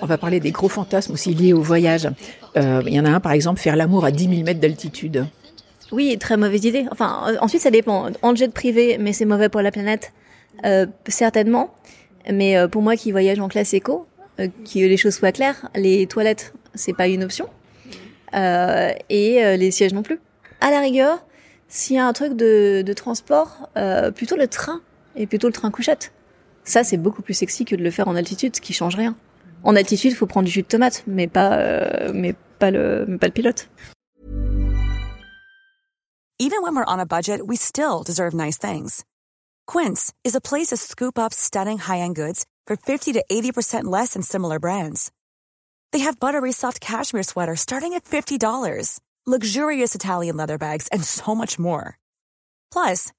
On va parler des gros fantasmes aussi liés au voyage. Euh, Il y en a un, par exemple, faire l'amour à 10 000 mètres d'altitude. Oui, très mauvaise idée. Enfin, euh, ensuite, ça dépend. En jet privé, mais c'est mauvais pour la planète, euh, certainement. Mais euh, pour moi qui voyage en classe éco, euh, que les choses soient claires, les toilettes, c'est pas une option. Euh, et euh, les sièges non plus. À la rigueur, s'il y a un truc de, de transport, euh, plutôt le train, et plutôt le train couchette. Ça, c'est beaucoup plus sexy que de le faire en altitude, ce qui change rien. En altitude, faut prendre du jus de tomate, mais pas, euh, mais pas le, mais pas le pilote. Even when we're on a budget, we still deserve nice things. Quince is a place to scoop up stunning high-end goods for 50 to 80% less than similar brands. They have buttery soft cashmere sweaters starting at $50, luxurious Italian leather bags, and so much more. Plus,